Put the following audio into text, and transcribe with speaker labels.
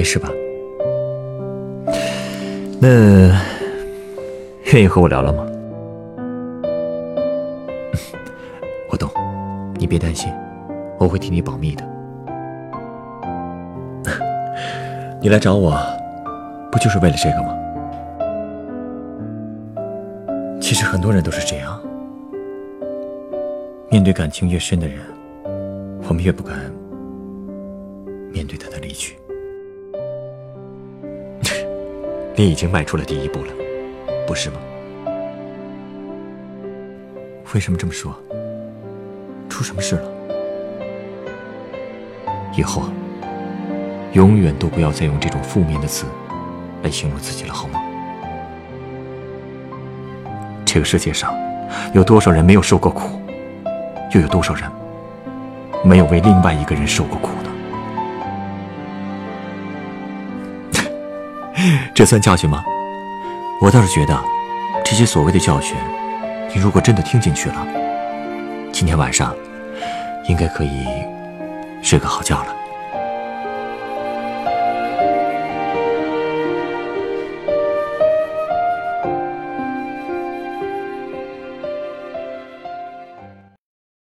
Speaker 1: 没事吧？那愿意和我聊聊吗？我懂，你别担心，我会替你保密的。你来找我，不就是为了这个吗？其实很多人都是这样，面对感情越深的人，我们越不敢面对他的离去。你已经迈出了第一步了，不是吗？为什么这么说？出什么事了？以后永远都不要再用这种负面的词来形容自己了，好吗？这个世界上有多少人没有受过苦，又有多少人没有为另外一个人受过苦 这算教训吗？我倒是觉得，这些所谓的教训，你如果真的听进去了，今天晚上应该可以睡个好觉了。